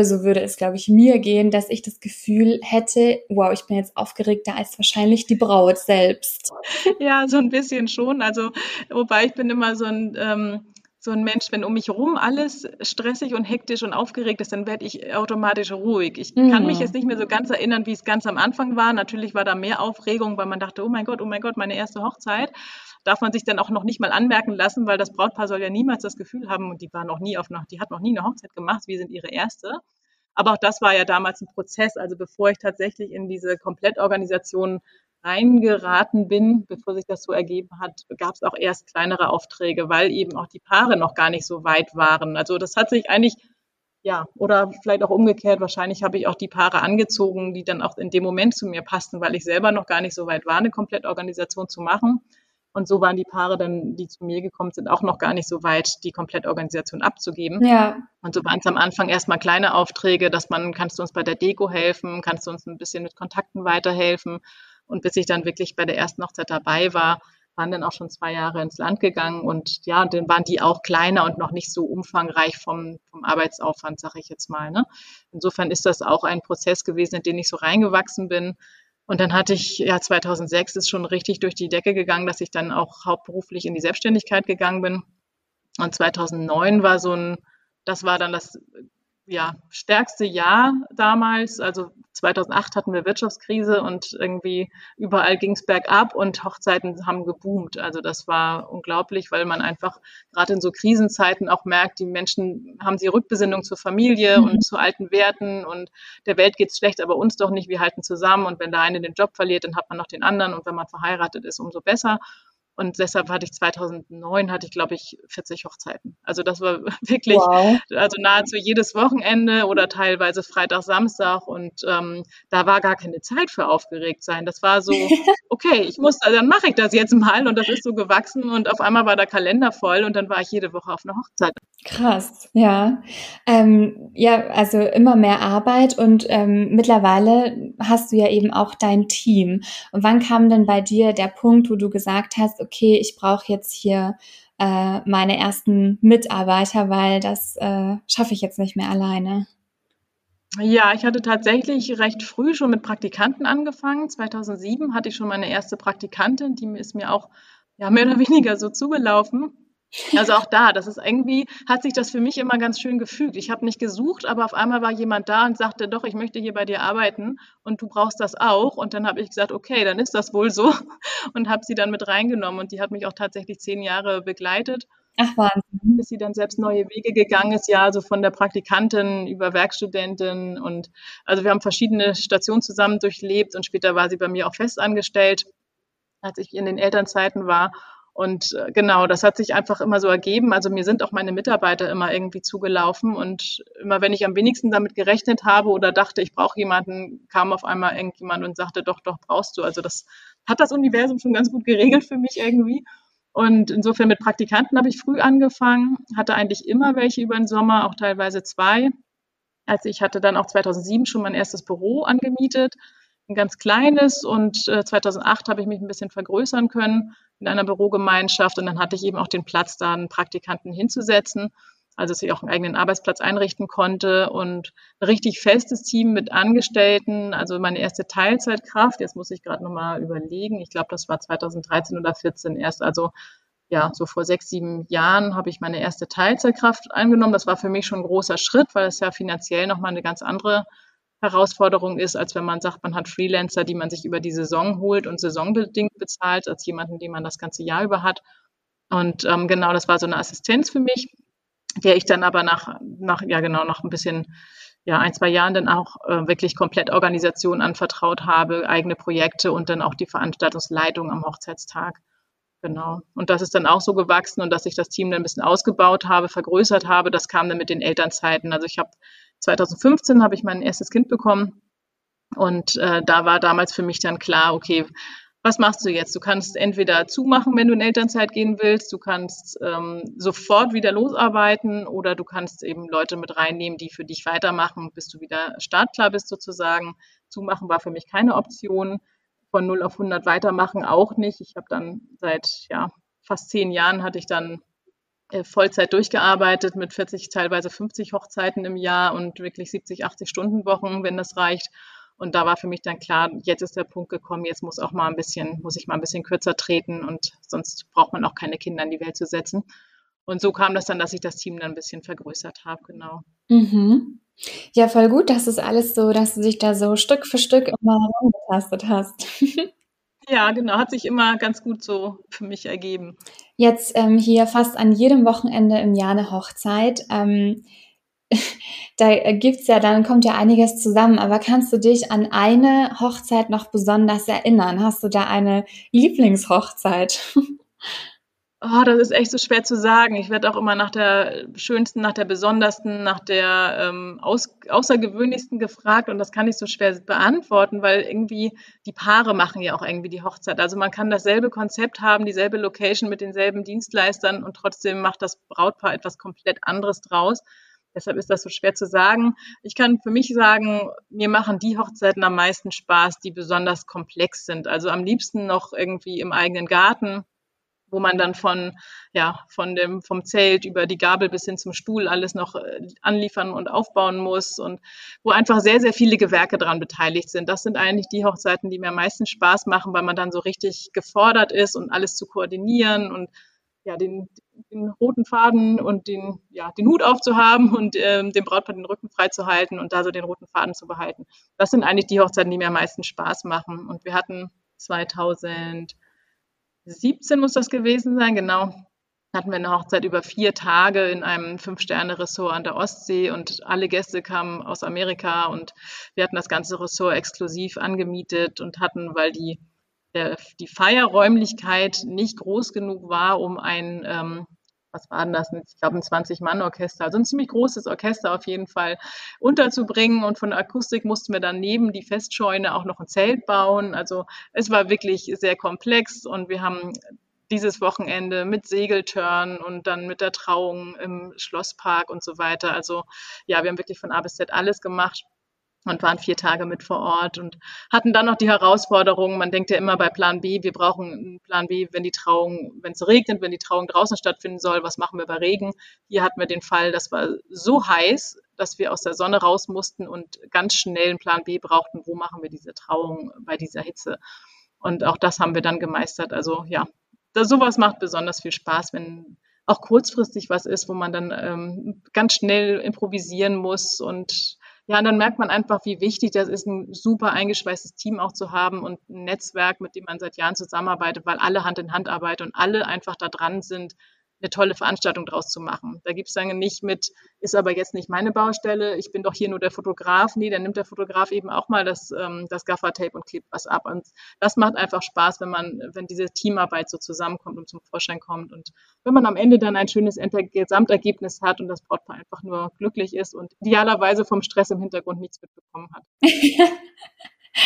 so würde es, glaube ich, mir gehen, dass ich das Gefühl hätte, wow, ich bin jetzt aufgeregter als wahrscheinlich die Braut selbst. Ja, so ein bisschen schon. Also, wobei ich bin immer so ein, ähm, so ein Mensch, wenn um mich herum alles stressig und hektisch und aufgeregt ist, dann werde ich automatisch ruhig. Ich mhm. kann mich mhm. jetzt nicht mehr so ganz erinnern, wie es ganz am Anfang war. Natürlich war da mehr Aufregung, weil man dachte, oh mein Gott, oh mein Gott, meine erste Hochzeit darf man sich dann auch noch nicht mal anmerken lassen, weil das Brautpaar soll ja niemals das Gefühl haben, und die war noch nie auf die hat noch nie eine Hochzeit gemacht, wir sind ihre erste. Aber auch das war ja damals ein Prozess. Also bevor ich tatsächlich in diese Komplettorganisation reingeraten bin, bevor sich das so ergeben hat, gab es auch erst kleinere Aufträge, weil eben auch die Paare noch gar nicht so weit waren. Also das hat sich eigentlich ja, oder vielleicht auch umgekehrt, wahrscheinlich habe ich auch die Paare angezogen, die dann auch in dem Moment zu mir passten, weil ich selber noch gar nicht so weit war, eine Komplettorganisation zu machen. Und so waren die Paare dann, die zu mir gekommen sind, auch noch gar nicht so weit, die Komplettorganisation abzugeben. Ja. Und so waren es am Anfang erstmal kleine Aufträge, dass man, kannst du uns bei der Deko helfen, kannst du uns ein bisschen mit Kontakten weiterhelfen. Und bis ich dann wirklich bei der ersten Hochzeit dabei war, waren dann auch schon zwei Jahre ins Land gegangen und ja, und dann waren die auch kleiner und noch nicht so umfangreich vom, vom Arbeitsaufwand, sage ich jetzt mal. Ne? Insofern ist das auch ein Prozess gewesen, in den ich so reingewachsen bin und dann hatte ich, ja, 2006 ist schon richtig durch die Decke gegangen, dass ich dann auch hauptberuflich in die Selbstständigkeit gegangen bin. Und 2009 war so ein, das war dann das ja, stärkste Jahr damals. Also 2008 hatten wir Wirtschaftskrise und irgendwie überall ging es bergab und Hochzeiten haben geboomt. Also das war unglaublich, weil man einfach gerade in so Krisenzeiten auch merkt, die Menschen haben sie Rückbesinnung zur Familie mhm. und zu alten Werten und der Welt geht's schlecht, aber uns doch nicht. Wir halten zusammen und wenn der eine den Job verliert, dann hat man noch den anderen und wenn man verheiratet ist, umso besser. Und deshalb hatte ich 2009, hatte ich glaube ich 40 Hochzeiten. Also das war wirklich, wow. also nahezu jedes Wochenende oder teilweise Freitag, Samstag. Und ähm, da war gar keine Zeit für aufgeregt sein. Das war so, okay, ich muss, dann mache ich das jetzt mal. Und das ist so gewachsen. Und auf einmal war der Kalender voll und dann war ich jede Woche auf einer Hochzeit. Krass, ja. Ähm, ja, also immer mehr Arbeit und ähm, mittlerweile hast du ja eben auch dein Team. Und wann kam denn bei dir der Punkt, wo du gesagt hast, okay, ich brauche jetzt hier äh, meine ersten Mitarbeiter, weil das äh, schaffe ich jetzt nicht mehr alleine? Ja, ich hatte tatsächlich recht früh schon mit Praktikanten angefangen. 2007 hatte ich schon meine erste Praktikantin, die ist mir auch ja, mehr oder weniger so zugelaufen. Also auch da, das ist irgendwie, hat sich das für mich immer ganz schön gefügt. Ich habe nicht gesucht, aber auf einmal war jemand da und sagte, doch, ich möchte hier bei dir arbeiten und du brauchst das auch. Und dann habe ich gesagt, okay, dann ist das wohl so und habe sie dann mit reingenommen. Und die hat mich auch tatsächlich zehn Jahre begleitet. Ach, Wahnsinn. Bis sie dann selbst neue Wege gegangen ist, ja, also von der Praktikantin über Werkstudentin und also wir haben verschiedene Stationen zusammen durchlebt und später war sie bei mir auch festangestellt, als ich in den Elternzeiten war. Und äh, genau, das hat sich einfach immer so ergeben. Also mir sind auch meine Mitarbeiter immer irgendwie zugelaufen und immer wenn ich am wenigsten damit gerechnet habe oder dachte, ich brauche jemanden, kam auf einmal irgendjemand und sagte, doch, doch, brauchst du. Also das hat das Universum schon ganz gut geregelt für mich irgendwie. Und insofern mit Praktikanten habe ich früh angefangen, hatte eigentlich immer welche über den Sommer, auch teilweise zwei. Also ich hatte dann auch 2007 schon mein erstes Büro angemietet ein ganz kleines und äh, 2008 habe ich mich ein bisschen vergrößern können in einer Bürogemeinschaft und dann hatte ich eben auch den Platz, da einen Praktikanten hinzusetzen, also dass ich auch einen eigenen Arbeitsplatz einrichten konnte und ein richtig festes Team mit Angestellten, also meine erste Teilzeitkraft, jetzt muss ich gerade nochmal überlegen, ich glaube, das war 2013 oder 14 erst, also ja, so vor sechs, sieben Jahren habe ich meine erste Teilzeitkraft eingenommen. Das war für mich schon ein großer Schritt, weil es ja finanziell nochmal eine ganz andere Herausforderung ist, als wenn man sagt, man hat Freelancer, die man sich über die Saison holt und saisonbedingt bezahlt, als jemanden, den man das ganze Jahr über hat. Und ähm, genau, das war so eine Assistenz für mich, der ich dann aber nach, nach ja genau, noch ein bisschen, ja, ein, zwei Jahren dann auch äh, wirklich komplett Organisation anvertraut habe, eigene Projekte und dann auch die Veranstaltungsleitung am Hochzeitstag. Genau. Und das ist dann auch so gewachsen und dass ich das Team dann ein bisschen ausgebaut habe, vergrößert habe, das kam dann mit den Elternzeiten. Also ich habe 2015 habe ich mein erstes Kind bekommen und äh, da war damals für mich dann klar, okay, was machst du jetzt? Du kannst entweder zumachen, wenn du in Elternzeit gehen willst, du kannst ähm, sofort wieder losarbeiten oder du kannst eben Leute mit reinnehmen, die für dich weitermachen, bis du wieder startklar bist sozusagen. Zumachen war für mich keine Option von 0 auf 100 weitermachen auch nicht. Ich habe dann seit ja, fast zehn Jahren hatte ich dann Vollzeit durchgearbeitet mit 40, teilweise 50 Hochzeiten im Jahr und wirklich 70, 80 Stunden Wochen, wenn das reicht. Und da war für mich dann klar, jetzt ist der Punkt gekommen, jetzt muss auch mal ein bisschen, muss ich mal ein bisschen kürzer treten und sonst braucht man auch keine Kinder in die Welt zu setzen. Und so kam das dann, dass ich das Team dann ein bisschen vergrößert habe, genau. Mhm. Ja, voll gut, dass es alles so, dass du dich da so Stück für Stück immer herangetastet hast. Ja, genau, hat sich immer ganz gut so für mich ergeben. Jetzt ähm, hier fast an jedem Wochenende im Jahr eine Hochzeit. Ähm, da gibt's ja, dann kommt ja einiges zusammen, aber kannst du dich an eine Hochzeit noch besonders erinnern? Hast du da eine Lieblingshochzeit? Oh, das ist echt so schwer zu sagen. Ich werde auch immer nach der schönsten, nach der besondersten, nach der ähm, aus, außergewöhnlichsten gefragt und das kann ich so schwer beantworten, weil irgendwie die Paare machen ja auch irgendwie die Hochzeit. Also man kann dasselbe Konzept haben, dieselbe Location mit denselben Dienstleistern und trotzdem macht das Brautpaar etwas komplett anderes draus. Deshalb ist das so schwer zu sagen. Ich kann für mich sagen, mir machen die Hochzeiten am meisten Spaß, die besonders komplex sind. Also am liebsten noch irgendwie im eigenen Garten wo man dann von, ja, von dem, vom Zelt über die Gabel bis hin zum Stuhl alles noch äh, anliefern und aufbauen muss und wo einfach sehr, sehr viele Gewerke daran beteiligt sind. Das sind eigentlich die Hochzeiten, die mir am meisten Spaß machen, weil man dann so richtig gefordert ist und alles zu koordinieren und ja, den, den roten Faden und den, ja, den Hut aufzuhaben und ähm, dem Brautpaar den Rücken frei zu halten und da so den roten Faden zu behalten. Das sind eigentlich die Hochzeiten, die mir am meisten Spaß machen. Und wir hatten 2000 17 muss das gewesen sein, genau. Hatten wir eine Hochzeit über vier Tage in einem Fünf-Sterne-Ressort an der Ostsee und alle Gäste kamen aus Amerika und wir hatten das ganze Ressort exklusiv angemietet und hatten, weil die, der, die Feierräumlichkeit nicht groß genug war, um ein ähm, was war denn das? Ich glaube, ein 20-Mann-Orchester, also ein ziemlich großes Orchester auf jeden Fall unterzubringen. Und von der Akustik mussten wir dann neben die Festscheune auch noch ein Zelt bauen. Also es war wirklich sehr komplex und wir haben dieses Wochenende mit Segeltörn und dann mit der Trauung im Schlosspark und so weiter. Also ja, wir haben wirklich von A bis Z alles gemacht und waren vier Tage mit vor Ort und hatten dann noch die Herausforderung, man denkt ja immer bei Plan B, wir brauchen einen Plan B, wenn die Trauung, wenn es regnet, wenn die Trauung draußen stattfinden soll, was machen wir bei Regen? Hier hatten wir den Fall, das war so heiß, dass wir aus der Sonne raus mussten und ganz schnell einen Plan B brauchten, wo machen wir diese Trauung bei dieser Hitze? Und auch das haben wir dann gemeistert. Also ja, das, sowas macht besonders viel Spaß, wenn auch kurzfristig was ist, wo man dann ähm, ganz schnell improvisieren muss und ja, und dann merkt man einfach, wie wichtig das ist, ein super eingeschweißtes Team auch zu haben und ein Netzwerk, mit dem man seit Jahren zusammenarbeitet, weil alle Hand in Hand arbeiten und alle einfach da dran sind, eine tolle Veranstaltung draus zu machen. Da gibt es dann nicht mit, ist aber jetzt nicht meine Baustelle, ich bin doch hier nur der Fotograf. Nee, dann nimmt der Fotograf eben auch mal das, ähm, das Gaffer-Tape und klebt was ab. Und das macht einfach Spaß, wenn man, wenn diese Teamarbeit so zusammenkommt und zum Vorschein kommt. Und wenn man am Ende dann ein schönes Gesamtergebnis hat und das Brautpaar einfach nur glücklich ist und idealerweise vom Stress im Hintergrund nichts mitbekommen hat.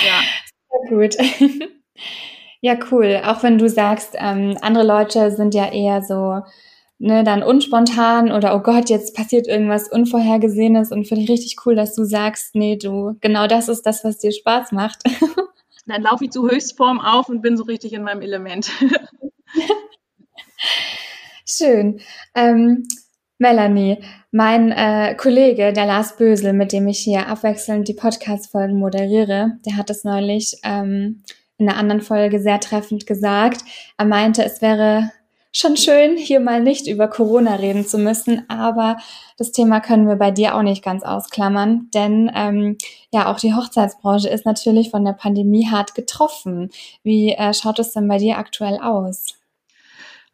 ja. Sehr gut. Ja, cool. Auch wenn du sagst, ähm, andere Leute sind ja eher so, ne, dann unspontan oder oh Gott, jetzt passiert irgendwas Unvorhergesehenes und finde ich richtig cool, dass du sagst, nee, du, genau das ist das, was dir Spaß macht. Dann laufe ich zu Höchstform auf und bin so richtig in meinem Element. Schön. Ähm, Melanie, mein äh, Kollege, der Lars Bösel, mit dem ich hier abwechselnd die Podcast-Folgen moderiere, der hat es neulich ähm, in einer anderen Folge sehr treffend gesagt. Er meinte, es wäre schon schön, hier mal nicht über Corona reden zu müssen, aber das Thema können wir bei dir auch nicht ganz ausklammern, denn ähm, ja, auch die Hochzeitsbranche ist natürlich von der Pandemie hart getroffen. Wie äh, schaut es denn bei dir aktuell aus?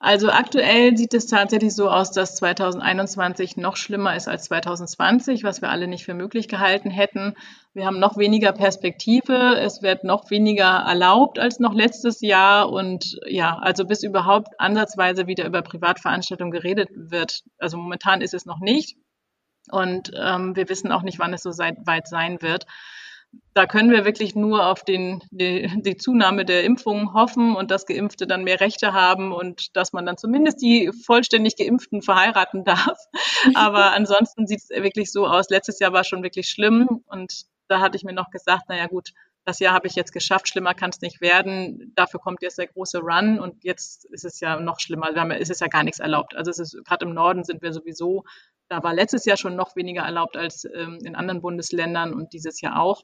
Also aktuell sieht es tatsächlich so aus, dass 2021 noch schlimmer ist als 2020, was wir alle nicht für möglich gehalten hätten. Wir haben noch weniger Perspektive, es wird noch weniger erlaubt als noch letztes Jahr und ja, also bis überhaupt ansatzweise wieder über Privatveranstaltungen geredet wird. Also momentan ist es noch nicht und ähm, wir wissen auch nicht, wann es so weit sein wird da können wir wirklich nur auf den, die, die Zunahme der Impfungen hoffen und dass Geimpfte dann mehr Rechte haben und dass man dann zumindest die vollständig Geimpften verheiraten darf. Aber ansonsten sieht es wirklich so aus. Letztes Jahr war schon wirklich schlimm und da hatte ich mir noch gesagt, naja gut, das Jahr habe ich jetzt geschafft, schlimmer kann es nicht werden. Dafür kommt jetzt der große Run und jetzt ist es ja noch schlimmer. Wir haben, es ist ja gar nichts erlaubt. Also es ist gerade im Norden sind wir sowieso, da war letztes Jahr schon noch weniger erlaubt als ähm, in anderen Bundesländern und dieses Jahr auch.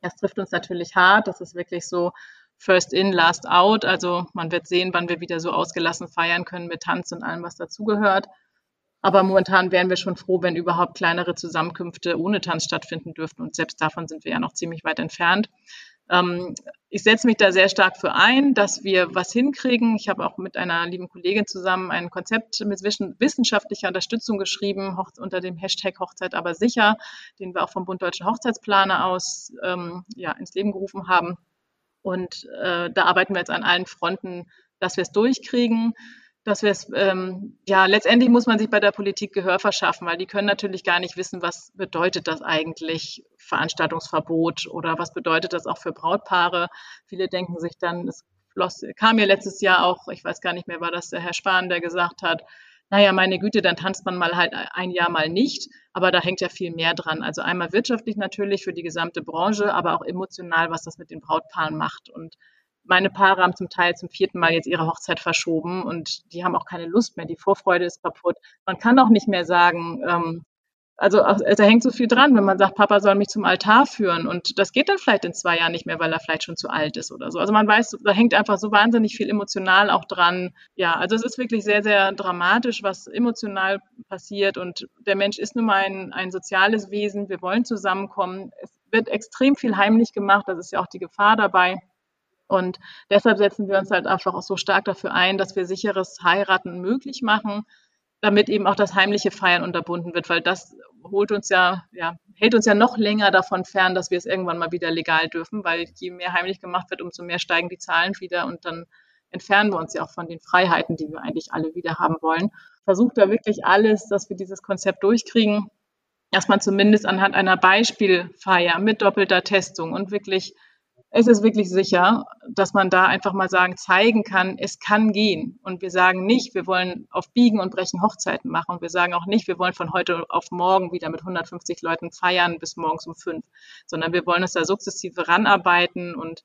Das trifft uns natürlich hart. Das ist wirklich so First in, Last out. Also man wird sehen, wann wir wieder so ausgelassen feiern können mit Tanz und allem, was dazugehört. Aber momentan wären wir schon froh, wenn überhaupt kleinere Zusammenkünfte ohne Tanz stattfinden dürften. Und selbst davon sind wir ja noch ziemlich weit entfernt. Ähm, ich setze mich da sehr stark für ein, dass wir was hinkriegen. Ich habe auch mit einer lieben Kollegin zusammen ein Konzept mit wissenschaftlicher Unterstützung geschrieben, unter dem Hashtag Hochzeit aber sicher, den wir auch vom Bund Deutsche Hochzeitsplaner aus ähm, ja, ins Leben gerufen haben. Und äh, da arbeiten wir jetzt an allen Fronten, dass wir es durchkriegen dass wir es, ähm, ja, letztendlich muss man sich bei der Politik Gehör verschaffen, weil die können natürlich gar nicht wissen, was bedeutet das eigentlich Veranstaltungsverbot oder was bedeutet das auch für Brautpaare. Viele denken sich dann, es floss, kam ja letztes Jahr auch, ich weiß gar nicht mehr, war das der Herr Spahn, der gesagt hat, naja, meine Güte, dann tanzt man mal halt ein Jahr mal nicht, aber da hängt ja viel mehr dran. Also einmal wirtschaftlich natürlich für die gesamte Branche, aber auch emotional, was das mit den Brautpaaren macht. Und meine Paare haben zum Teil zum vierten Mal jetzt ihre Hochzeit verschoben und die haben auch keine Lust mehr. Die Vorfreude ist kaputt. Man kann auch nicht mehr sagen, ähm, also da hängt so viel dran, wenn man sagt, Papa soll mich zum Altar führen und das geht dann vielleicht in zwei Jahren nicht mehr, weil er vielleicht schon zu alt ist oder so. Also man weiß, da hängt einfach so wahnsinnig viel emotional auch dran. Ja, also es ist wirklich sehr, sehr dramatisch, was emotional passiert und der Mensch ist nun mal ein, ein soziales Wesen. Wir wollen zusammenkommen. Es wird extrem viel heimlich gemacht, das ist ja auch die Gefahr dabei. Und deshalb setzen wir uns halt einfach auch so stark dafür ein, dass wir sicheres Heiraten möglich machen, damit eben auch das heimliche Feiern unterbunden wird, weil das holt uns ja, ja, hält uns ja noch länger davon fern, dass wir es irgendwann mal wieder legal dürfen, weil je mehr heimlich gemacht wird, umso mehr steigen die Zahlen wieder und dann entfernen wir uns ja auch von den Freiheiten, die wir eigentlich alle wieder haben wollen. Versucht da wirklich alles, dass wir dieses Konzept durchkriegen, dass man zumindest anhand einer Beispielfeier mit doppelter Testung und wirklich es ist wirklich sicher, dass man da einfach mal sagen, zeigen kann, es kann gehen. Und wir sagen nicht, wir wollen auf Biegen und Brechen Hochzeiten machen. Und wir sagen auch nicht, wir wollen von heute auf morgen wieder mit 150 Leuten feiern bis morgens um fünf, sondern wir wollen uns da sukzessive ranarbeiten und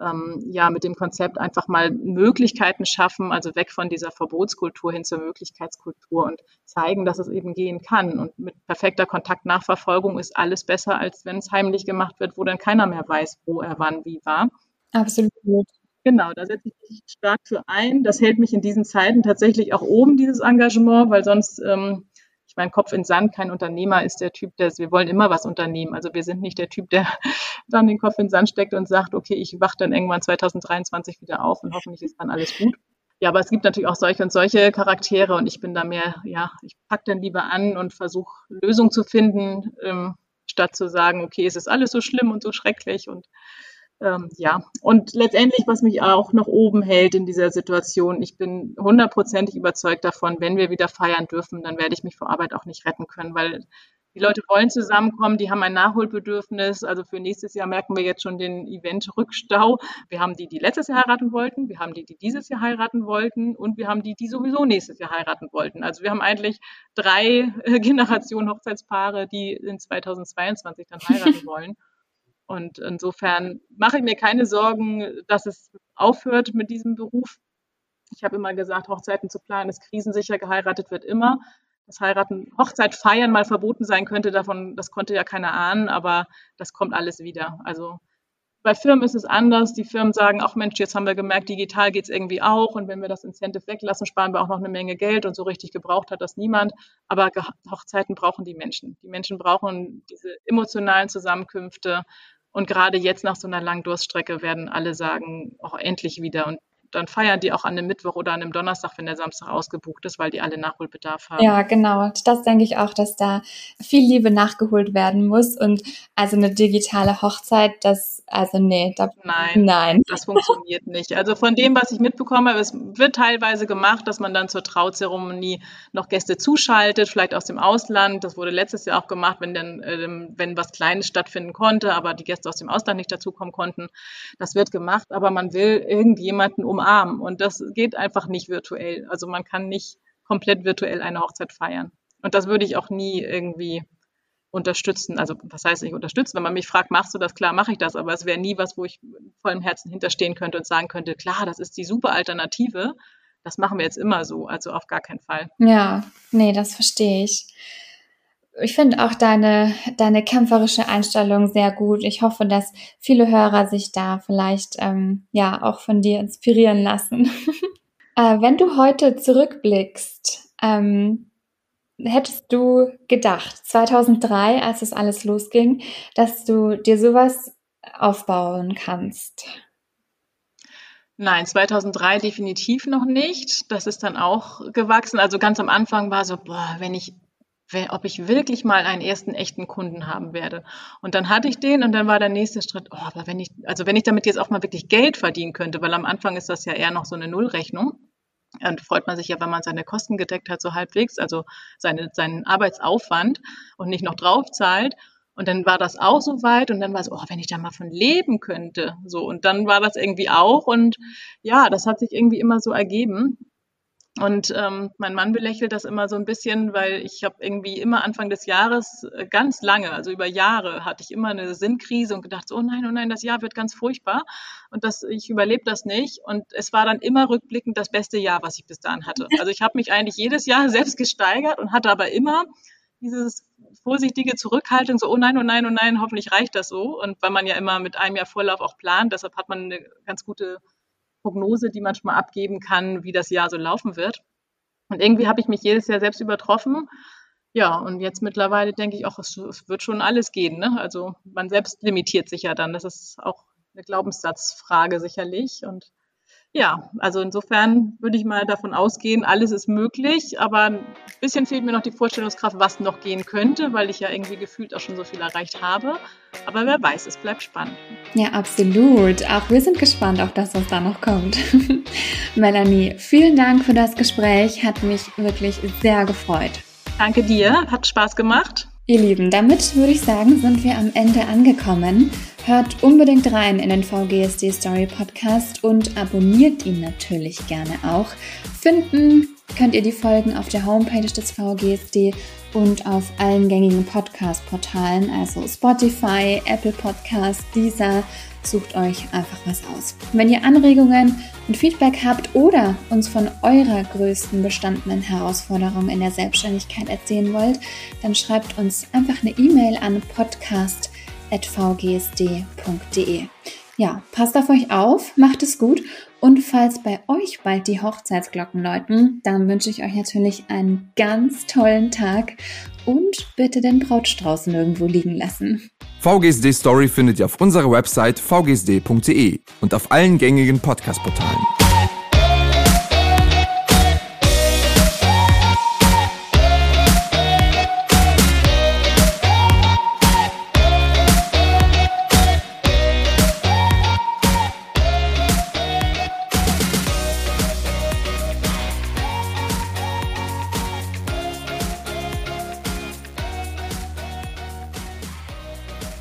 ähm, ja mit dem Konzept einfach mal Möglichkeiten schaffen, also weg von dieser Verbotskultur hin zur Möglichkeitskultur und zeigen, dass es eben gehen kann. Und mit perfekter Kontaktnachverfolgung ist alles besser, als wenn es heimlich gemacht wird, wo dann keiner mehr weiß, wo er wann wie war. Absolut. Genau, da setze ich mich stark für ein. Das hält mich in diesen Zeiten tatsächlich auch oben, dieses Engagement, weil sonst ähm, mein Kopf in Sand. Kein Unternehmer ist der Typ, der, wir wollen immer was unternehmen. Also wir sind nicht der Typ, der dann den Kopf in den Sand steckt und sagt, okay, ich wache dann irgendwann 2023 wieder auf und hoffentlich ist dann alles gut. Ja, aber es gibt natürlich auch solche und solche Charaktere und ich bin da mehr, ja, ich packe dann lieber an und versuche Lösungen zu finden, ähm, statt zu sagen, okay, es ist alles so schlimm und so schrecklich und ähm, ja, und letztendlich, was mich auch noch oben hält in dieser Situation, ich bin hundertprozentig überzeugt davon, wenn wir wieder feiern dürfen, dann werde ich mich vor Arbeit auch nicht retten können, weil die Leute wollen zusammenkommen, die haben ein Nachholbedürfnis. Also für nächstes Jahr merken wir jetzt schon den Event-Rückstau. Wir haben die, die letztes Jahr heiraten wollten, wir haben die, die dieses Jahr heiraten wollten und wir haben die, die sowieso nächstes Jahr heiraten wollten. Also wir haben eigentlich drei Generationen Hochzeitspaare, die in 2022 dann heiraten wollen. Und insofern mache ich mir keine Sorgen, dass es aufhört mit diesem Beruf. Ich habe immer gesagt, Hochzeiten zu planen ist krisensicher, geheiratet wird immer. Dass Heiraten, Hochzeit feiern mal verboten sein könnte, davon, das konnte ja keiner ahnen, aber das kommt alles wieder. Also bei Firmen ist es anders. Die Firmen sagen, ach Mensch, jetzt haben wir gemerkt, digital geht es irgendwie auch. Und wenn wir das Incentive weglassen, sparen wir auch noch eine Menge Geld. Und so richtig gebraucht hat das niemand. Aber Hochzeiten brauchen die Menschen. Die Menschen brauchen diese emotionalen Zusammenkünfte. Und gerade jetzt nach so einer langen Durststrecke werden alle sagen, auch oh, endlich wieder. Und dann feiern die auch an einem Mittwoch oder an einem Donnerstag, wenn der Samstag ausgebucht ist, weil die alle Nachholbedarf haben. Ja, genau. Das denke ich auch, dass da viel Liebe nachgeholt werden muss. Und also eine digitale Hochzeit, das, also nee, da, nein, nein, das funktioniert nicht. Also von dem, was ich mitbekomme, es wird teilweise gemacht, dass man dann zur Trauzeremonie noch Gäste zuschaltet, vielleicht aus dem Ausland. Das wurde letztes Jahr auch gemacht, wenn dann, ähm, wenn was Kleines stattfinden konnte, aber die Gäste aus dem Ausland nicht dazukommen konnten. Das wird gemacht, aber man will irgendjemanden um umarmen. Und das geht einfach nicht virtuell. Also man kann nicht komplett virtuell eine Hochzeit feiern. Und das würde ich auch nie irgendwie unterstützen. Also was heißt nicht unterstützen? Wenn man mich fragt, machst du das? Klar, mache ich das. Aber es wäre nie was, wo ich vollem Herzen hinterstehen könnte und sagen könnte, klar, das ist die super Alternative. Das machen wir jetzt immer so. Also auf gar keinen Fall. Ja, nee, das verstehe ich ich finde auch deine, deine kämpferische Einstellung sehr gut. Ich hoffe, dass viele Hörer sich da vielleicht ähm, ja auch von dir inspirieren lassen. äh, wenn du heute zurückblickst, ähm, hättest du gedacht, 2003, als es alles losging, dass du dir sowas aufbauen kannst? Nein, 2003 definitiv noch nicht. Das ist dann auch gewachsen. Also ganz am Anfang war so, boah, wenn ich ob ich wirklich mal einen ersten echten Kunden haben werde. Und dann hatte ich den und dann war der nächste Schritt, oh, aber wenn ich, also wenn ich damit jetzt auch mal wirklich Geld verdienen könnte, weil am Anfang ist das ja eher noch so eine Nullrechnung. Und freut man sich ja, wenn man seine Kosten gedeckt hat, so halbwegs, also seine, seinen Arbeitsaufwand und nicht noch draufzahlt. Und dann war das auch so weit und dann war es, oh, wenn ich da mal von leben könnte. So, und dann war das irgendwie auch. Und ja, das hat sich irgendwie immer so ergeben. Und ähm, mein Mann belächelt das immer so ein bisschen, weil ich habe irgendwie immer Anfang des Jahres äh, ganz lange, also über Jahre, hatte ich immer eine Sinnkrise und gedacht, oh nein, oh nein, das Jahr wird ganz furchtbar und das, ich überlebe das nicht. Und es war dann immer rückblickend das beste Jahr, was ich bis dahin hatte. Also ich habe mich eigentlich jedes Jahr selbst gesteigert und hatte aber immer dieses vorsichtige Zurückhaltung, so, oh nein, oh nein, oh nein, hoffentlich reicht das so. Und weil man ja immer mit einem Jahr Vorlauf auch plant, deshalb hat man eine ganz gute Prognose, die man schon mal abgeben kann, wie das Jahr so laufen wird. Und irgendwie habe ich mich jedes Jahr selbst übertroffen. Ja, und jetzt mittlerweile denke ich auch, es, es wird schon alles gehen. Ne? Also man selbst limitiert sich ja dann. Das ist auch eine Glaubenssatzfrage sicherlich. Und ja, also insofern würde ich mal davon ausgehen, alles ist möglich, aber ein bisschen fehlt mir noch die Vorstellungskraft, was noch gehen könnte, weil ich ja irgendwie gefühlt auch schon so viel erreicht habe. Aber wer weiß, es bleibt spannend. Ja, absolut. Auch wir sind gespannt auf das, was da noch kommt. Melanie, vielen Dank für das Gespräch. Hat mich wirklich sehr gefreut. Danke dir, hat Spaß gemacht. Ihr Lieben, damit würde ich sagen, sind wir am Ende angekommen. Hört unbedingt rein in den VGSD Story Podcast und abonniert ihn natürlich gerne auch. Finden könnt ihr die Folgen auf der Homepage des VGSD und auf allen gängigen Podcast-Portalen, also Spotify, Apple Podcast, Deezer. Sucht euch einfach was aus. Wenn ihr Anregungen und Feedback habt oder uns von eurer größten bestandenen Herausforderung in der Selbstständigkeit erzählen wollt, dann schreibt uns einfach eine E-Mail an podcast.vgsd.de. Ja, passt auf euch auf, macht es gut und falls bei euch bald die Hochzeitsglocken läuten, dann wünsche ich euch natürlich einen ganz tollen Tag und bitte den Brautstrauß nirgendwo liegen lassen. VGSD Story findet ihr auf unserer Website vgsd.de und auf allen gängigen Podcast-Portalen.